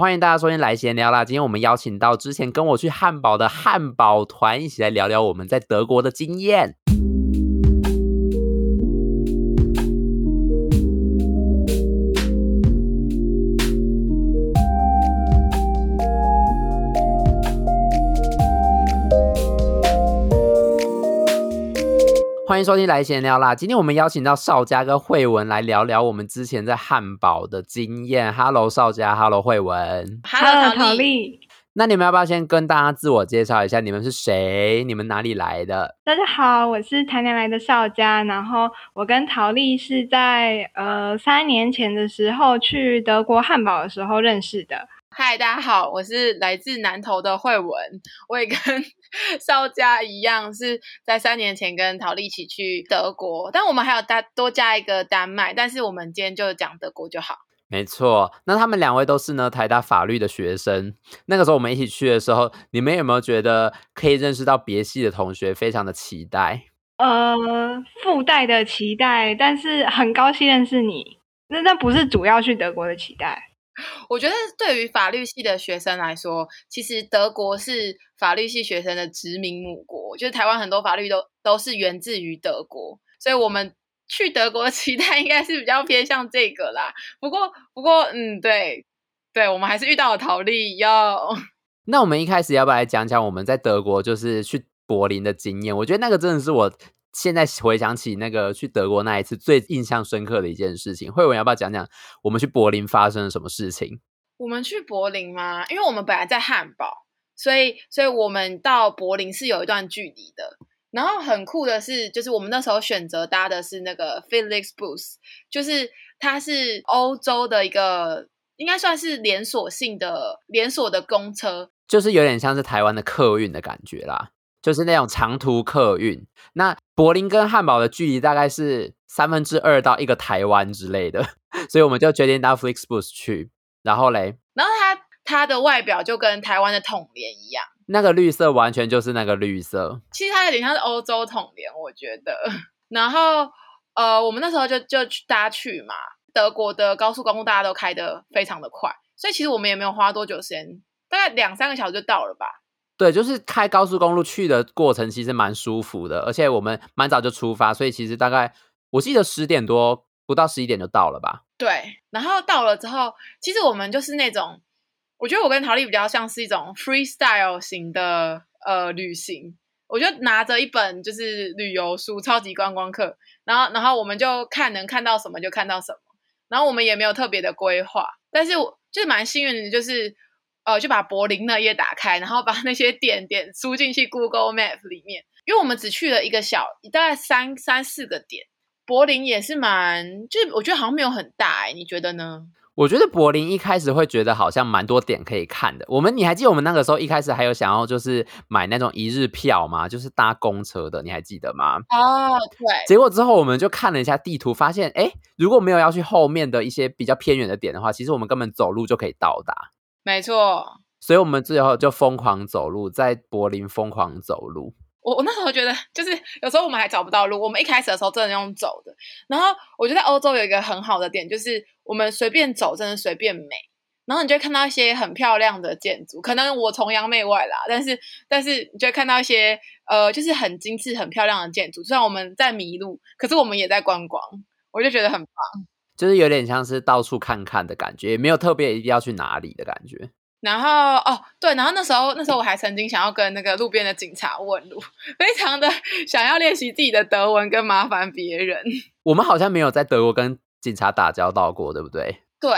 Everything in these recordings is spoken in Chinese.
欢迎大家收听来闲聊啦！今天我们邀请到之前跟我去汉堡的汉堡团，一起来聊聊我们在德国的经验。欢迎收听来闲聊啦！今天我们邀请到邵佳跟慧文来聊聊我们之前在汉堡的经验。Hello，邵佳，Hello，慧文，Hello，陶丽。那你们要不要先跟大家自我介绍一下？你们是谁？你们哪里来的？大家好，我是台南来的邵佳。然后我跟陶丽是在呃三年前的时候去德国汉堡的时候认识的。嗨，大家好，我是来自南投的慧文，我也跟 绍佳一样，是在三年前跟陶丽一起去德国，但我们还有加多加一个丹麦，但是我们今天就讲德国就好。没错，那他们两位都是呢台大法律的学生。那个时候我们一起去的时候，你们有没有觉得可以认识到别系的同学，非常的期待？呃，附带的期待，但是很高兴认识你。那那不是主要去德国的期待。我觉得对于法律系的学生来说，其实德国是法律系学生的殖民母国，就是台湾很多法律都都是源自于德国，所以我们去德国的 期待应该是比较偏向这个啦。不过，不过，嗯，对，对，我们还是遇到了陶丽要。那我们一开始要不要来讲讲我们在德国就是去柏林的经验？我觉得那个真的是我。现在回想起那个去德国那一次最印象深刻的一件事情，慧文要不要讲讲我们去柏林发生了什么事情？我们去柏林吗？因为我们本来在汉堡，所以所以我们到柏林是有一段距离的。然后很酷的是，就是我们那时候选择搭的是那个 Felix Bus，就是它是欧洲的一个应该算是连锁性的连锁的公车，就是有点像是台湾的客运的感觉啦。就是那种长途客运，那柏林跟汉堡的距离大概是三分之二到一个台湾之类的，所以我们就决定到 Flixbus 去。然后嘞，然后它它的外表就跟台湾的统联一样，那个绿色完全就是那个绿色。其实它有点像是欧洲统联，我觉得。然后呃，我们那时候就就去搭去嘛，德国的高速公路大家都开得非常的快，所以其实我们也没有花多久时间，大概两三个小时就到了吧。对，就是开高速公路去的过程，其实蛮舒服的，而且我们蛮早就出发，所以其实大概我记得十点多不到十一点就到了吧。对，然后到了之后，其实我们就是那种，我觉得我跟陶丽比较像是一种 freestyle 型的呃旅行，我就拿着一本就是旅游书，超级观光客，然后然后我们就看能看到什么就看到什么，然后我们也没有特别的规划，但是我就是蛮幸运的，就是。呃，就把柏林那页打开，然后把那些点点输进去 Google Map 里面，因为我们只去了一个小，大概三三四个点。柏林也是蛮，就是我觉得好像没有很大哎，你觉得呢？我觉得柏林一开始会觉得好像蛮多点可以看的。我们你还记得我们那个时候一开始还有想要就是买那种一日票吗？就是搭公车的，你还记得吗？哦，对。结果之后我们就看了一下地图，发现哎，如果没有要去后面的一些比较偏远的点的话，其实我们根本走路就可以到达。没错，所以我们最后就疯狂走路，在柏林疯狂走路。我我那时候觉得，就是有时候我们还找不到路。我们一开始的时候真的用走的。然后我觉得欧洲有一个很好的点，就是我们随便走，真的随便美。然后你就会看到一些很漂亮的建筑。可能我崇洋媚外啦，但是但是你就会看到一些呃，就是很精致、很漂亮的建筑。虽然我们在迷路，可是我们也在观光，我就觉得很棒。就是有点像是到处看看的感觉，也没有特别一定要去哪里的感觉。然后哦，对，然后那时候那时候我还曾经想要跟那个路边的警察问路，非常的 想要练习自己的德文跟麻烦别人。我们好像没有在德国跟警察打交道过，对不对？对，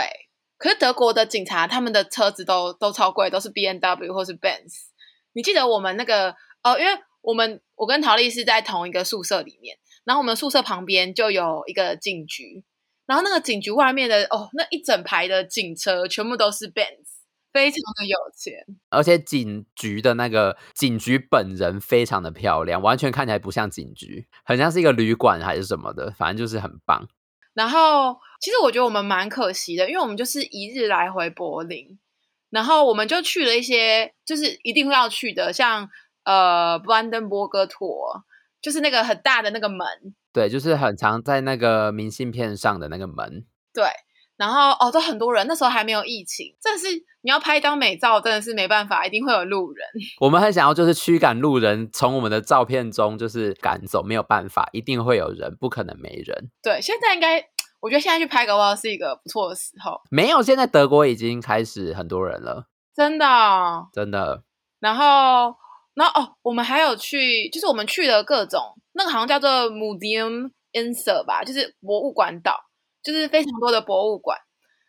可是德国的警察他们的车子都都超贵，都是 BMW 或是 Benz。你记得我们那个哦，因为我们我跟陶丽是在同一个宿舍里面，然后我们宿舍旁边就有一个警局。然后那个警局外面的哦，那一整排的警车全部都是 Benz，非常的有钱。而且警局的那个警局本人非常的漂亮，完全看起来不像警局，很像是一个旅馆还是什么的，反正就是很棒。然后其实我觉得我们蛮可惜的，因为我们就是一日来回柏林，然后我们就去了一些就是一定会要去的，像呃布兰登伯格托，就是那个很大的那个门。对，就是很常在那个明信片上的那个门。对，然后哦，都很多人，那时候还没有疫情，真的是你要拍一张美照，真的是没办法，一定会有路人。我们很想要就是驱赶路人，从我们的照片中就是赶走，没有办法，一定会有人，不可能没人。对，现在应该，我觉得现在去拍个照是一个不错的时候。没有，现在德国已经开始很多人了，真的哦，真的。然后，然后哦，我们还有去，就是我们去了各种，那个好像叫做 Museum Insel 吧，就是博物馆岛。就是非常多的博物馆，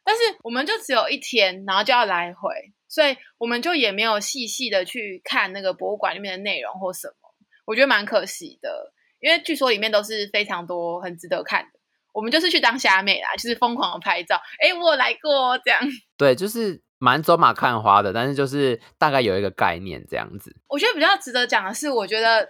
但是我们就只有一天，然后就要来回，所以我们就也没有细细的去看那个博物馆里面的内容或什么，我觉得蛮可惜的，因为据说里面都是非常多很值得看的。我们就是去当虾妹啦，就是疯狂的拍照。哎，我来过这样。对，就是。蛮走马看花的，但是就是大概有一个概念这样子。我觉得比较值得讲的是，我觉得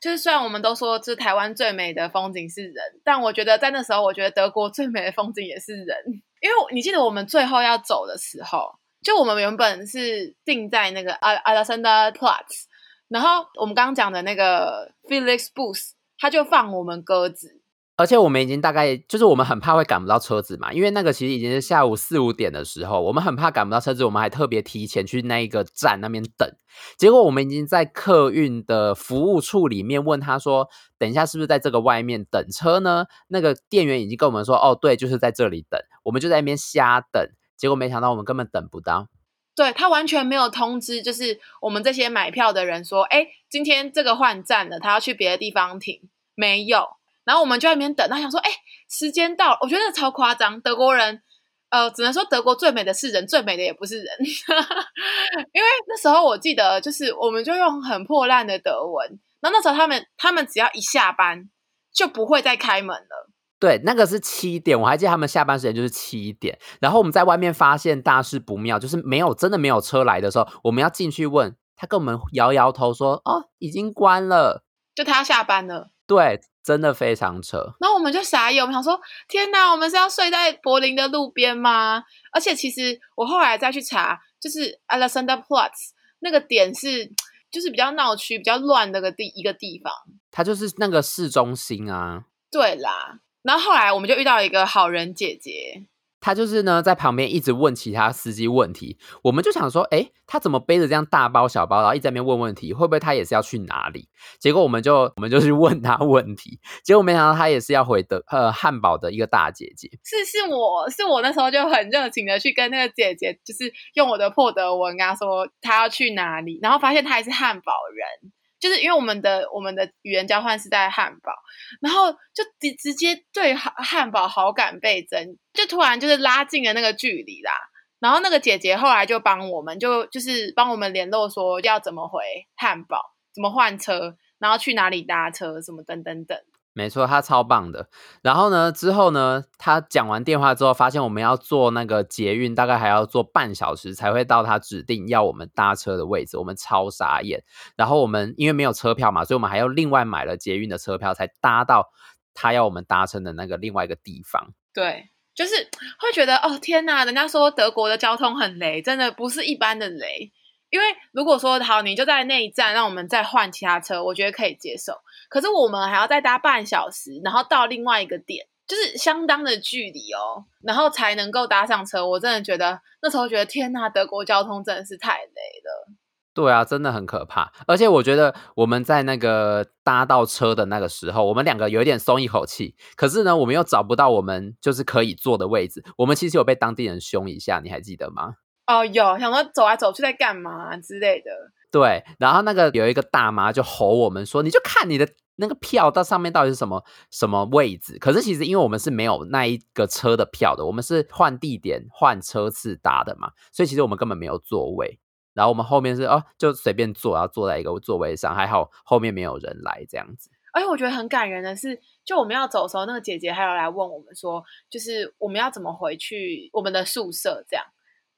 就是虽然我们都说这台湾最美的风景是人，但我觉得在那时候，我觉得德国最美的风景也是人。因为你记得我们最后要走的时候，就我们原本是定在那个阿阿拉森的 Platz，然后我们刚刚讲的那个 Felix Booth，他就放我们鸽子。而且我们已经大概就是我们很怕会赶不到车子嘛，因为那个其实已经是下午四五点的时候，我们很怕赶不到车子，我们还特别提前去那一个站那边等。结果我们已经在客运的服务处里面问他说：“等一下是不是在这个外面等车呢？”那个店员已经跟我们说：“哦，对，就是在这里等。”我们就在那边瞎等，结果没想到我们根本等不到。对，他完全没有通知，就是我们这些买票的人说：“哎，今天这个换站了，他要去别的地方停。”没有。然后我们就在那边等，他想说：“哎，时间到了。”我觉得超夸张。德国人，呃，只能说德国最美的是人，最美的也不是人。因为那时候我记得，就是我们就用很破烂的德文。然后那时候他们，他们只要一下班就不会再开门了。对，那个是七点，我还记得他们下班时间就是七点。然后我们在外面发现大事不妙，就是没有真的没有车来的时候，我们要进去问他，跟我们摇摇头说：“哦，已经关了。”就他要下班了。对。真的非常扯，然后我们就傻眼，我们想说：天哪，我们是要睡在柏林的路边吗？而且其实我后来再去查，就是 Alexanderplatz 那个点是，就是比较闹区、比较乱的个地一个地方。它就是那个市中心啊。对啦，然后后来我们就遇到一个好人姐姐。他就是呢，在旁边一直问其他司机问题，我们就想说，诶，他怎么背着这样大包小包，然后一直在那边问问题，会不会他也是要去哪里？结果我们就我们就去问他问题，结果没想到他也是要回的，呃，汉堡的一个大姐姐。是是我是我那时候就很热情的去跟那个姐姐，就是用我的破德文跟他说他要去哪里，然后发现他也是汉堡人。就是因为我们的我们的语言交换是在汉堡，然后就直直接对汉堡好感倍增，就突然就是拉近了那个距离啦。然后那个姐姐后来就帮我们，就就是帮我们联络说要怎么回汉堡，怎么换车，然后去哪里搭车，什么等等等。没错，他超棒的。然后呢，之后呢，他讲完电话之后，发现我们要坐那个捷运，大概还要坐半小时才会到他指定要我们搭车的位置，我们超傻眼。然后我们因为没有车票嘛，所以我们还要另外买了捷运的车票，才搭到他要我们搭乘的那个另外一个地方。对，就是会觉得哦，天哪！人家说德国的交通很雷，真的不是一般的雷。因为如果说好，你就在那一站，让我们再换其他车，我觉得可以接受。可是我们还要再搭半小时，然后到另外一个点，就是相当的距离哦，然后才能够搭上车。我真的觉得那时候觉得天呐，德国交通真的是太累了。对啊，真的很可怕。而且我觉得我们在那个搭到车的那个时候，我们两个有一点松一口气。可是呢，我们又找不到我们就是可以坐的位置。我们其实有被当地人凶一下，你还记得吗？哦，有想说走来走去在干嘛之类的。对，然后那个有一个大妈就吼我们说：“你就看你的那个票到上面到底是什么什么位置。”可是其实因为我们是没有那一个车的票的，我们是换地点换车次搭的嘛，所以其实我们根本没有座位。然后我们后面是哦，就随便坐，然后坐在一个座位上，还好后面没有人来这样子。而且我觉得很感人的是，就我们要走的时候，那个姐姐还有来问我们说，就是我们要怎么回去我们的宿舍这样。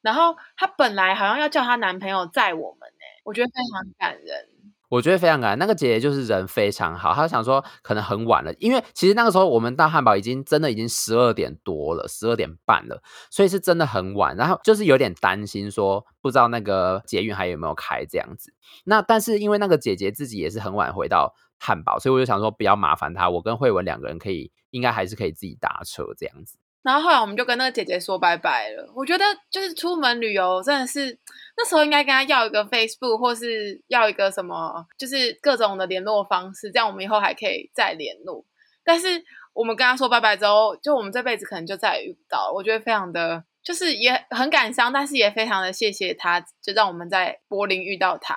然后她本来好像要叫她男朋友载我们呢，我觉得非常感人。我觉得非常感人。那个姐姐就是人非常好，她想说可能很晚了，因为其实那个时候我们到汉堡已经真的已经十二点多了，十二点半了，所以是真的很晚。然后就是有点担心说，不知道那个捷运还有没有开这样子。那但是因为那个姐姐自己也是很晚回到汉堡，所以我就想说不要麻烦她，我跟慧文两个人可以应该还是可以自己搭车这样子。然后后来我们就跟那个姐姐说拜拜了。我觉得就是出门旅游真的是那时候应该跟她要一个 Facebook 或是要一个什么，就是各种的联络方式，这样我们以后还可以再联络。但是我们跟她说拜拜之后，就我们这辈子可能就再也遇不到了。我觉得非常的，就是也很感伤，但是也非常的谢谢她，就让我们在柏林遇到她。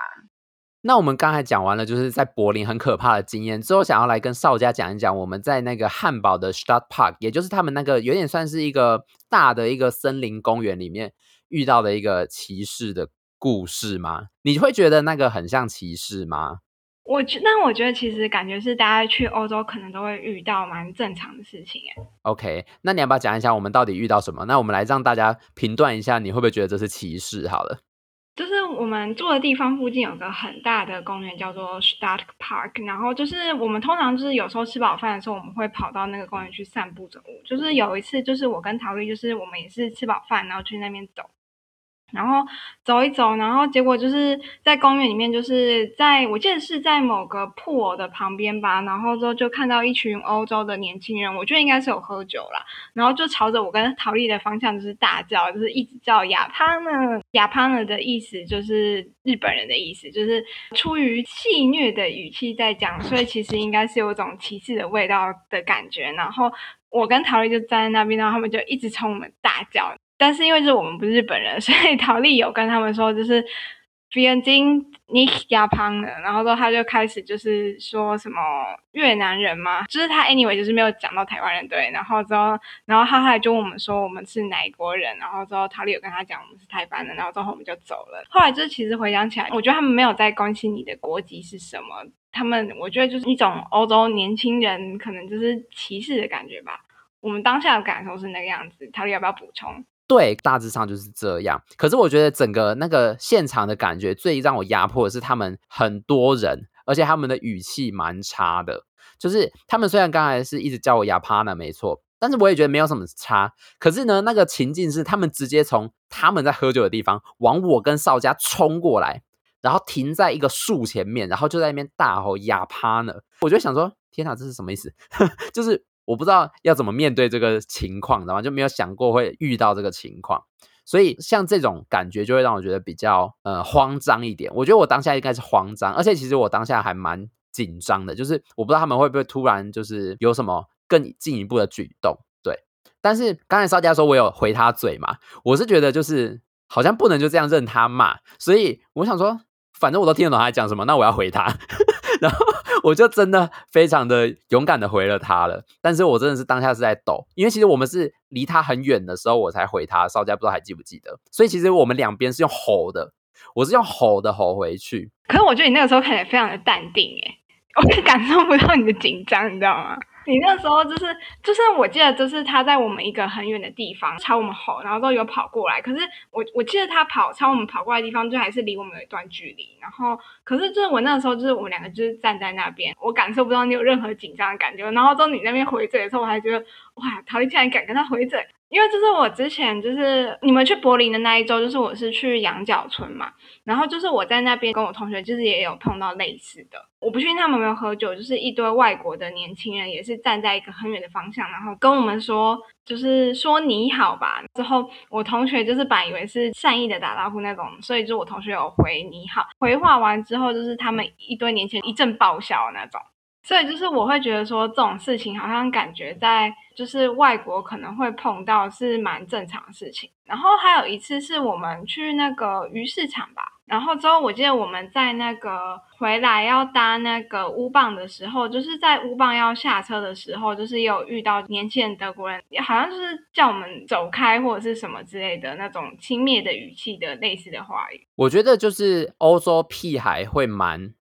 那我们刚才讲完了，就是在柏林很可怕的经验之后，想要来跟邵家讲一讲我们在那个汉堡的 Stadtpark，也就是他们那个有点算是一个大的一个森林公园里面遇到的一个骑士的故事吗？你会觉得那个很像骑士吗？我觉，但我觉得其实感觉是大家去欧洲可能都会遇到蛮正常的事情哎。OK，那你要不要讲一下我们到底遇到什么？那我们来让大家评断一下，你会不会觉得这是骑士？好了。就是我们住的地方附近有个很大的公园，叫做 start park。然后就是我们通常就是有时候吃饱饭的时候，我们会跑到那个公园去散步走。就是有一次，就是我跟陶丽，就是我们也是吃饱饭，然后去那边走。然后走一走，然后结果就是在公园里面，就是在我记得是在某个铺的旁边吧。然后之后就看到一群欧洲的年轻人，我觉得应该是有喝酒啦。然后就朝着我跟陶丽的方向就是大叫，就是一直叫亚帕呢，亚帕呢的意思就是日本人的意思，就是出于戏谑的语气在讲，所以其实应该是有种歧视的味道的感觉。然后我跟陶丽就站在那边，然后他们就一直冲我们大叫。但是因为是我们不是日本人，所以陶丽有跟他们说，就是“边境你亚胖的”，然后之后他就开始就是说什么越南人嘛，就是他 anyway 就是没有讲到台湾人对，然后之后然后他还就问我们说我们是哪国人，然后之后陶丽有跟他讲我们是台湾的，然后之后我们就走了。后来就是其实回想起来，我觉得他们没有在关心你的国籍是什么，他们我觉得就是一种欧洲年轻人可能就是歧视的感觉吧。我们当下的感受是那个样子，陶丽要不要补充？对，大致上就是这样。可是我觉得整个那个现场的感觉最让我压迫的是他们很多人，而且他们的语气蛮差的。就是他们虽然刚才是一直叫我亚帕呢，没错，但是我也觉得没有什么差。可是呢，那个情境是他们直接从他们在喝酒的地方往我跟少佳冲过来，然后停在一个树前面，然后就在那边大吼亚帕呢。我就想说，天哪，这是什么意思？就是。我不知道要怎么面对这个情况，知道吗？就没有想过会遇到这个情况，所以像这种感觉就会让我觉得比较呃慌张一点。我觉得我当下应该是慌张，而且其实我当下还蛮紧张的，就是我不知道他们会不会突然就是有什么更进一步的举动。对，但是刚才邵佳说我有回他嘴嘛，我是觉得就是好像不能就这样任他骂，所以我想说，反正我都听得懂他在讲什么，那我要回他，然后。我就真的非常的勇敢的回了他了，但是我真的是当下是在抖，因为其实我们是离他很远的时候我才回他，少佳不知道还记不记得，所以其实我们两边是用吼的，我是用吼的吼回去。可是我觉得你那个时候看起来非常的淡定，诶，我感受不到你的紧张，你知道吗？你那时候就是就是，我记得就是他在我们一个很远的地方朝我们吼，然后都有跑过来。可是我我记得他跑朝我们跑过来的地方，就还是离我们有一段距离。然后，可是就是我那个时候就是我们两个就是站在那边，我感受不到你有任何紧张的感觉。然后到你那边回嘴的时候，我还觉得哇，陶丽竟然敢跟他回嘴。因为就是我之前就是你们去柏林的那一周，就是我是去羊角村嘛，然后就是我在那边跟我同学就是也有碰到类似的，我不确定他们有没有喝酒，就是一堆外国的年轻人也是站在一个很远的方向，然后跟我们说就是说你好吧，之后我同学就是把以为是善意的打招呼那种，所以就我同学有回你好，回话完之后就是他们一堆年轻人一阵爆笑那种。所以就是我会觉得说这种事情好像感觉在就是外国可能会碰到是蛮正常的事情。然后还有一次是我们去那个鱼市场吧，然后之后我记得我们在那个回来要搭那个乌棒的时候，就是在乌棒要下车的时候，就是有遇到年轻人德国人，好像就是叫我们走开或者是什么之类的那种轻蔑的语气的类似的话语。我觉得就是欧洲屁孩会蛮。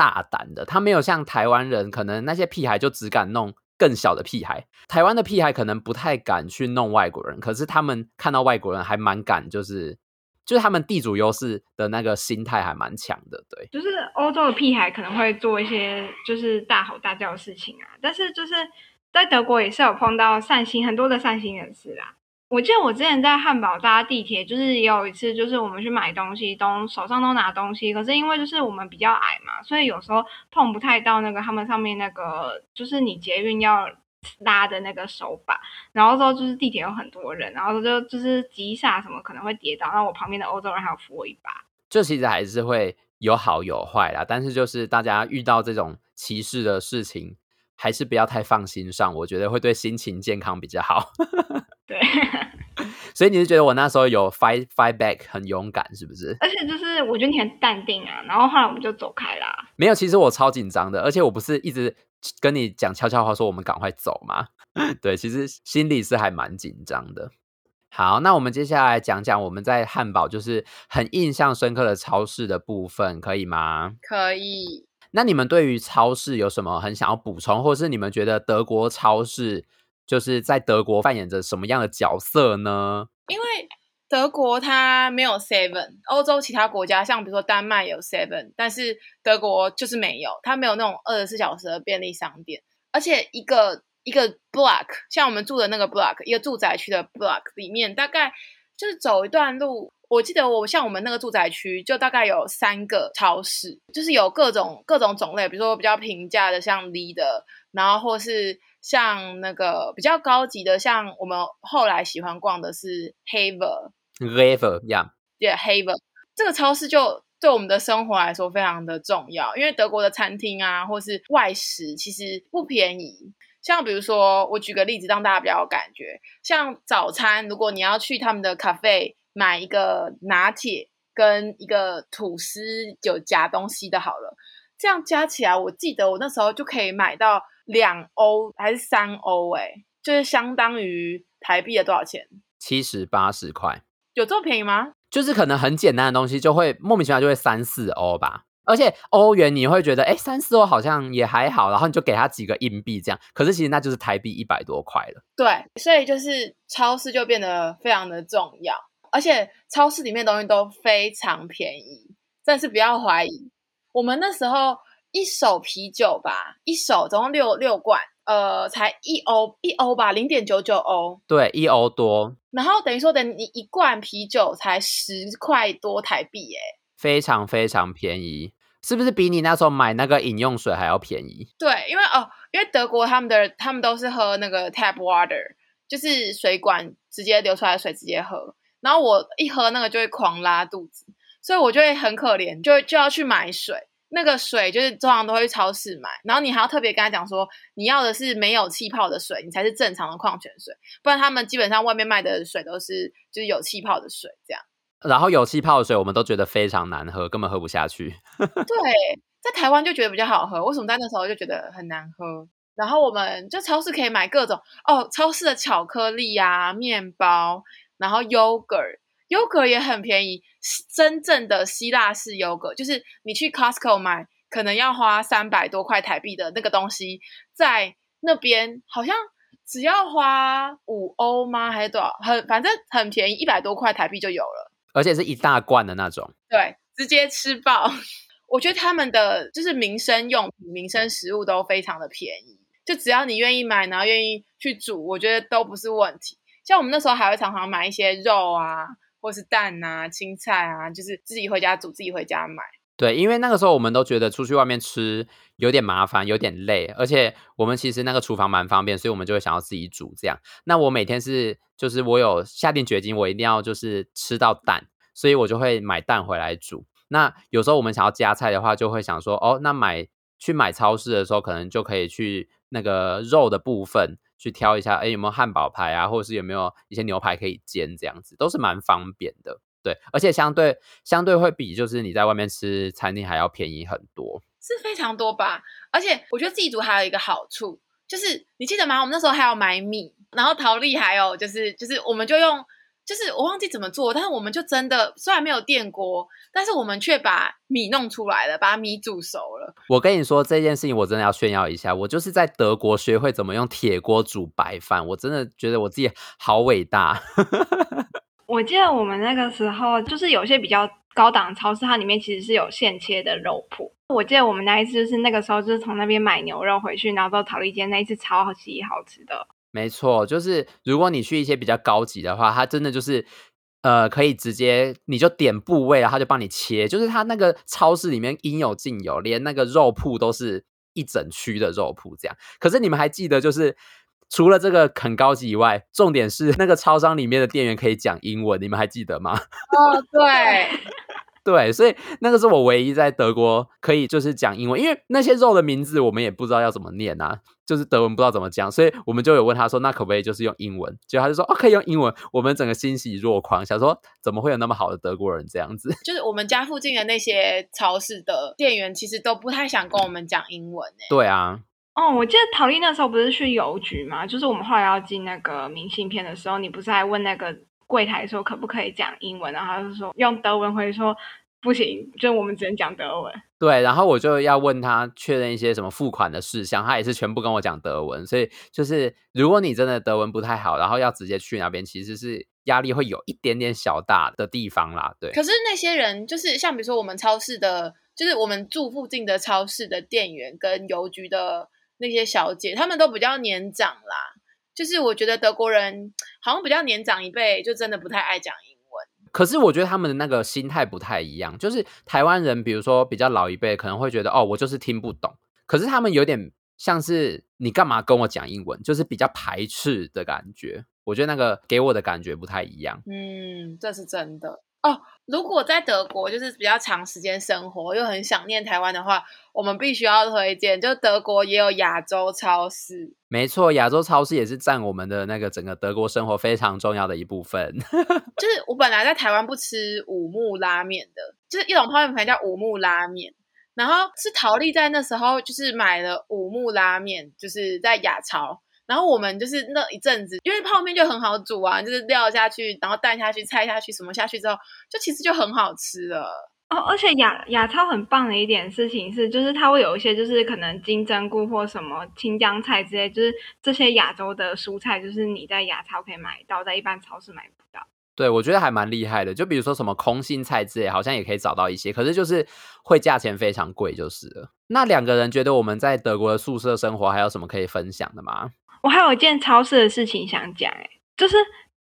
大胆的，他没有像台湾人，可能那些屁孩就只敢弄更小的屁孩。台湾的屁孩可能不太敢去弄外国人，可是他们看到外国人还蛮敢，就是就是他们地主优势的那个心态还蛮强的。对，就是欧洲的屁孩可能会做一些就是大吼大叫的事情啊，但是就是在德国也是有碰到善心很多的善心人士啦。我记得我之前在汉堡搭地铁，就是也有一次，就是我们去买东西，都手上都拿东西，可是因为就是我们比较矮嘛，所以有时候碰不太到那个他们上面那个，就是你捷运要拉的那个手把，然后之后就是地铁有很多人，然后就就是急刹什么可能会跌倒，然后我旁边的欧洲人还有扶我一把。这其实还是会有好有坏啦，但是就是大家遇到这种歧视的事情，还是不要太放心上，我觉得会对心情健康比较好。对。所以你是觉得我那时候有 fight fight back 很勇敢是不是？而且就是我觉得你很淡定啊，然后后来我们就走开啦。没有，其实我超紧张的，而且我不是一直跟你讲悄悄话说我们赶快走吗？对，其实心里是还蛮紧张的。好，那我们接下来讲讲我们在汉堡就是很印象深刻的超市的部分，可以吗？可以。那你们对于超市有什么很想要补充，或是你们觉得德国超市？就是在德国扮演着什么样的角色呢？因为德国它没有 Seven，欧洲其他国家像比如说丹麦有 Seven，但是德国就是没有，它没有那种二十四小时的便利商店，而且一个一个 block，像我们住的那个 block，一个住宅区的 block 里面，大概就是走一段路，我记得我像我们那个住宅区就大概有三个超市，就是有各种各种种类，比如说比较平价的像 l e a d e r 然后或是。像那个比较高级的，像我们后来喜欢逛的是 Haver，Haver，yeah，对 Haver 这个超市就对我们的生活来说非常的重要，因为德国的餐厅啊，或是外食其实不便宜。像比如说，我举个例子让大家比较有感觉，像早餐，如果你要去他们的咖啡买一个拿铁跟一个吐司有夹东西的，好了，这样加起来，我记得我那时候就可以买到。两欧还是三欧？哎，就是相当于台币的多少钱？七十八十块，有这么便宜吗？就是可能很简单的东西，就会莫名其妙就会三四欧吧。而且欧元你会觉得，哎，三四欧好像也还好，然后你就给他几个硬币这样。可是其实那就是台币一百多块了。对，所以就是超市就变得非常的重要，而且超市里面东西都非常便宜，但是不要怀疑，我们那时候。一手啤酒吧，一手总共六六罐，呃，才一欧一欧吧，零点九九欧，对，一欧多。然后等于说，等你一罐啤酒才十块多台币，耶，非常非常便宜，是不是比你那时候买那个饮用水还要便宜？对，因为哦，因为德国他们的他们都是喝那个 tap water，就是水管直接流出来的水直接喝，然后我一喝那个就会狂拉肚子，所以我就会很可怜，就就要去买水。那个水就是通常都会去超市买，然后你还要特别跟他讲说，你要的是没有气泡的水，你才是正常的矿泉水，不然他们基本上外面卖的水都是就是有气泡的水这样。然后有气泡的水我们都觉得非常难喝，根本喝不下去。对，在台湾就觉得比较好喝，为什么在那时候就觉得很难喝？然后我们就超市可以买各种哦，超市的巧克力啊、面包，然后 yogurt。优格也很便宜，真正的希腊式优格，就是你去 Costco 买，可能要花三百多块台币的那个东西，在那边好像只要花五欧吗？还是多少？很反正很便宜，一百多块台币就有了，而且是一大罐的那种。对，直接吃爆。我觉得他们的就是民生用品、民生食物都非常的便宜，就只要你愿意买，然后愿意去煮，我觉得都不是问题。像我们那时候还会常常买一些肉啊。或是蛋啊、青菜啊，就是自己回家煮，自己回家买。对，因为那个时候我们都觉得出去外面吃有点麻烦，有点累，而且我们其实那个厨房蛮方便，所以我们就会想要自己煮这样。那我每天是，就是我有下定决心，我一定要就是吃到蛋，所以我就会买蛋回来煮。那有时候我们想要加菜的话，就会想说，哦，那买去买超市的时候，可能就可以去那个肉的部分。去挑一下，哎，有没有汉堡排啊，或者是有没有一些牛排可以煎，这样子都是蛮方便的，对，而且相对相对会比就是你在外面吃餐厅还要便宜很多，是非常多吧？而且我觉得自己煮还有一个好处，就是你记得吗？我们那时候还要买米，然后陶丽还有就是就是我们就用。就是我忘记怎么做，但是我们就真的虽然没有电锅，但是我们却把米弄出来了，把米煮熟了。我跟你说这件事情，我真的要炫耀一下，我就是在德国学会怎么用铁锅煮白饭，我真的觉得我自己好伟大。我记得我们那个时候，就是有些比较高档的超市，它里面其实是有现切的肉脯。我记得我们那一次就是那个时候，就是从那边买牛肉回去，然后到陶丽间那一次超级好吃的。没错，就是如果你去一些比较高级的话，它真的就是，呃，可以直接你就点部位，然后就帮你切，就是它那个超市里面应有尽有，连那个肉铺都是一整区的肉铺这样。可是你们还记得，就是除了这个很高级以外，重点是那个超商里面的店员可以讲英文，你们还记得吗？哦，对。对，所以那个是我唯一在德国可以就是讲英文，因为那些肉的名字我们也不知道要怎么念啊，就是德文不知道怎么讲，所以我们就有问他说，那可不可以就是用英文？结果他就说哦，可以用英文。我们整个欣喜若狂，想说怎么会有那么好的德国人这样子？就是我们家附近的那些超市的店员，其实都不太想跟我们讲英文诶。对啊，哦，我记得陶丽那时候不是去邮局嘛，就是我们后来要寄那个明信片的时候，你不是还问那个柜台说可不可以讲英文，然后他就说用德文回说。不行，就我们只能讲德文。对，然后我就要问他确认一些什么付款的事项，他也是全部跟我讲德文。所以就是，如果你真的德文不太好，然后要直接去那边，其实是压力会有一点点小大的地方啦。对。可是那些人，就是像比如说我们超市的，就是我们住附近的超市的店员跟邮局的那些小姐，他们都比较年长啦。就是我觉得德国人好像比较年长一辈，就真的不太爱讲英文。可是我觉得他们的那个心态不太一样，就是台湾人，比如说比较老一辈，可能会觉得哦，我就是听不懂。可是他们有点像是你干嘛跟我讲英文，就是比较排斥的感觉。我觉得那个给我的感觉不太一样。嗯，这是真的。哦，如果在德国就是比较长时间生活，又很想念台湾的话，我们必须要推荐，就德国也有亚洲超市。没错，亚洲超市也是占我们的那个整个德国生活非常重要的一部分。就是我本来在台湾不吃五木拉面的，就是一种泡面品牌叫五木拉面，然后是陶丽在那时候就是买了五木拉面，就是在亚超。然后我们就是那一阵子，因为泡面就很好煮啊，就是料下去，然后蛋下去，菜下去，什么下去之后，就其实就很好吃了。哦，而且亚亚超很棒的一点事情是，就是它会有一些就是可能金针菇或什么青江菜之类，就是这些亚洲的蔬菜，就是你在亚超可以买到，在一般超市买不到。对，我觉得还蛮厉害的。就比如说什么空心菜之类，好像也可以找到一些，可是就是会价钱非常贵，就是了。那两个人觉得我们在德国的宿舍生活还有什么可以分享的吗？我还有一件超市的事情想讲，诶，就是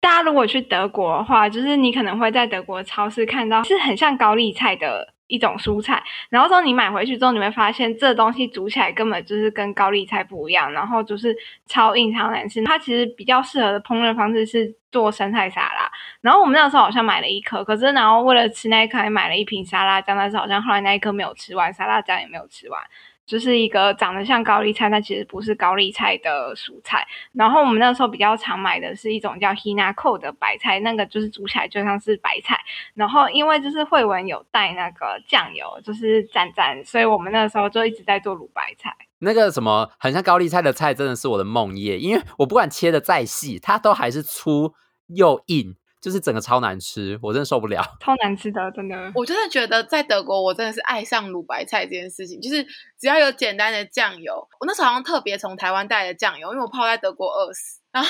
大家如果去德国的话，就是你可能会在德国超市看到是很像高丽菜的一种蔬菜，然后说你买回去之后，你会发现这东西煮起来根本就是跟高丽菜不一样，然后就是超硬超难吃。它其实比较适合的烹饪方式是做生菜沙拉，然后我们那时候好像买了一颗，可是然后为了吃那一颗还买了一瓶沙拉酱，但是好像后来那一颗没有吃完，沙拉酱也没有吃完。就是一个长得像高丽菜，但其实不是高丽菜的蔬菜。然后我们那时候比较常买的是一种叫 Hinako 的白菜，那个就是煮起来就像是白菜。然后因为就是慧文有带那个酱油，就是蘸蘸，所以我们那时候就一直在做卤白菜。那个什么很像高丽菜的菜真的是我的梦魇，因为我不管切得再细，它都还是粗又硬。就是整个超难吃，我真的受不了，超难吃的，真的。我真的觉得在德国，我真的是爱上卤白菜这件事情。就是只要有简单的酱油，我那时候好像特别从台湾带的酱油，因为我泡在德国饿死，然后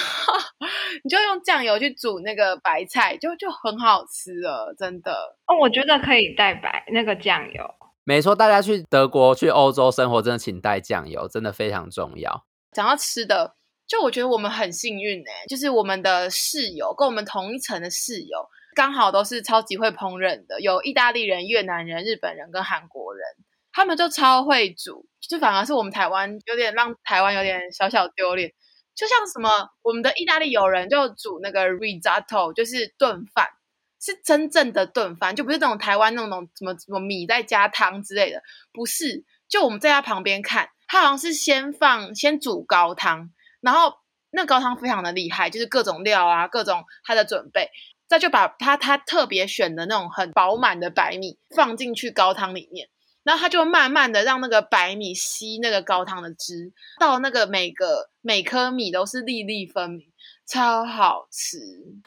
你就用酱油去煮那个白菜，就就很好吃了，真的。哦，我觉得可以带白那个酱油。没错，大家去德国、去欧洲生活，真的请带酱油，真的非常重要。讲到吃的。就我觉得我们很幸运哎、就是我们的室友跟我们同一层的室友，刚好都是超级会烹饪的，有意大利人、越南人、日本人跟韩国人，他们就超会煮，就反而是我们台湾有点让台湾有点小小丢脸。就像什么，我们的意大利友人就煮那个 risotto，就是炖饭，是真正的炖饭，就不是那种台湾那种什么什么米再加汤之类的，不是。就我们在他旁边看，他好像是先放先煮高汤。然后那高汤非常的厉害，就是各种料啊，各种它的准备，再就把它他特别选的那种很饱满的白米放进去高汤里面，然后他就慢慢的让那个白米吸那个高汤的汁，到那个每个每颗米都是粒粒分明，超好吃。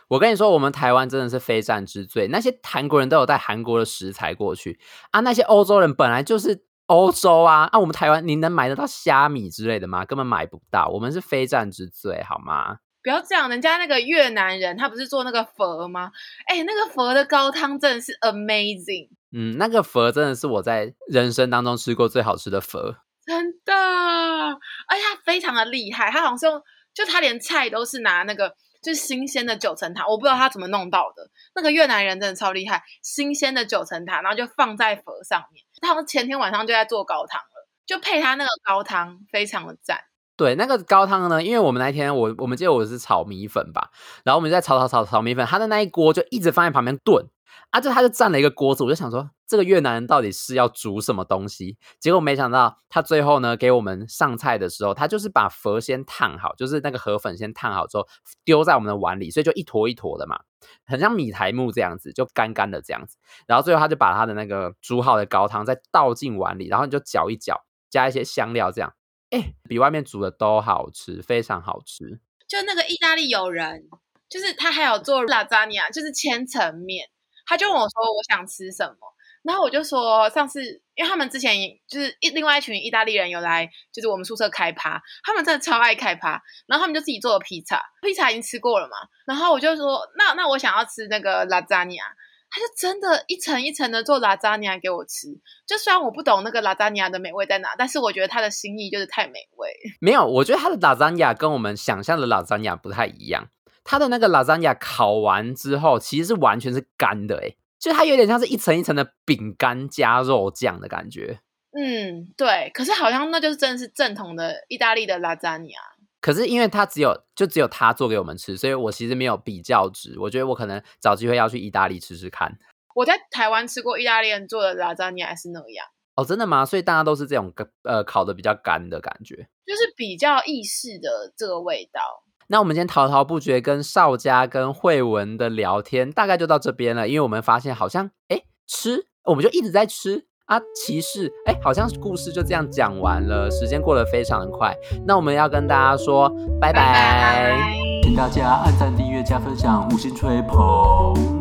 我跟你说，我们台湾真的是非战之罪，那些韩国人都有带韩国的食材过去啊，那些欧洲人本来就是。欧洲啊，啊，我们台湾你能买得到虾米之类的吗？根本买不到，我们是非战之罪，好吗？不要这样，人家那个越南人他不是做那个佛吗？哎，那个佛的高汤真的是 amazing。嗯，那个佛真的是我在人生当中吃过最好吃的佛，真的，而且他非常的厉害，他好像是用，就他连菜都是拿那个。就是新鲜的九层塔，我不知道他怎么弄到的。那个越南人真的超厉害，新鲜的九层塔，然后就放在佛上面。他们前天晚上就在做高汤了，就配他那个高汤，非常的赞。对，那个高汤呢，因为我们那天我我们记得我是炒米粉吧，然后我们在炒炒炒炒米粉，他的那一锅就一直放在旁边炖。啊！就他就占了一个锅子，我就想说，这个越南人到底是要煮什么东西？结果没想到，他最后呢，给我们上菜的时候，他就是把粉先烫好，就是那个河粉先烫好之后，丢在我们的碗里，所以就一坨一坨的嘛，很像米苔目这样子，就干干的这样子。然后最后他就把他的那个煮好的高汤再倒进碗里，然后你就搅一搅，加一些香料，这样，哎，比外面煮的都好吃，非常好吃。就那个意大利友人，就是他还有做拉扎尼亚，就是千层面。他就问我说：“我想吃什么？”然后我就说：“上次因为他们之前就是一另外一群意大利人有来，就是我们宿舍开趴，他们真的超爱开趴。然后他们就自己做了披萨，披萨已经吃过了嘛。然后我就说：‘那那我想要吃那个拉扎尼亚。’他就真的一层一层的做拉扎尼亚给我吃。就虽然我不懂那个拉扎尼亚的美味在哪，但是我觉得他的心意就是太美味。没有，我觉得他的拉扎尼亚跟我们想象的拉扎尼亚不太一样。”他的那个拉扎尼亚烤完之后，其实是完全是干的，诶，就它有点像是一层一层的饼干加肉酱的感觉。嗯，对。可是好像那就是真的是正统的意大利的拉扎尼亚。可是因为他只有就只有他做给我们吃，所以我其实没有比较值。我觉得我可能找机会要去意大利吃吃看。我在台湾吃过意大利人做的拉扎尼亚是那样。哦，真的吗？所以大家都是这种呃烤的比较干的感觉，就是比较意式的这个味道。那我们今天滔滔不绝跟邵佳跟慧文的聊天大概就到这边了，因为我们发现好像哎吃，我们就一直在吃啊，骑士哎，好像故事就这样讲完了，时间过得非常的快。那我们要跟大家说拜拜，拜拜，请大家按赞、订阅、加分享、五星吹捧。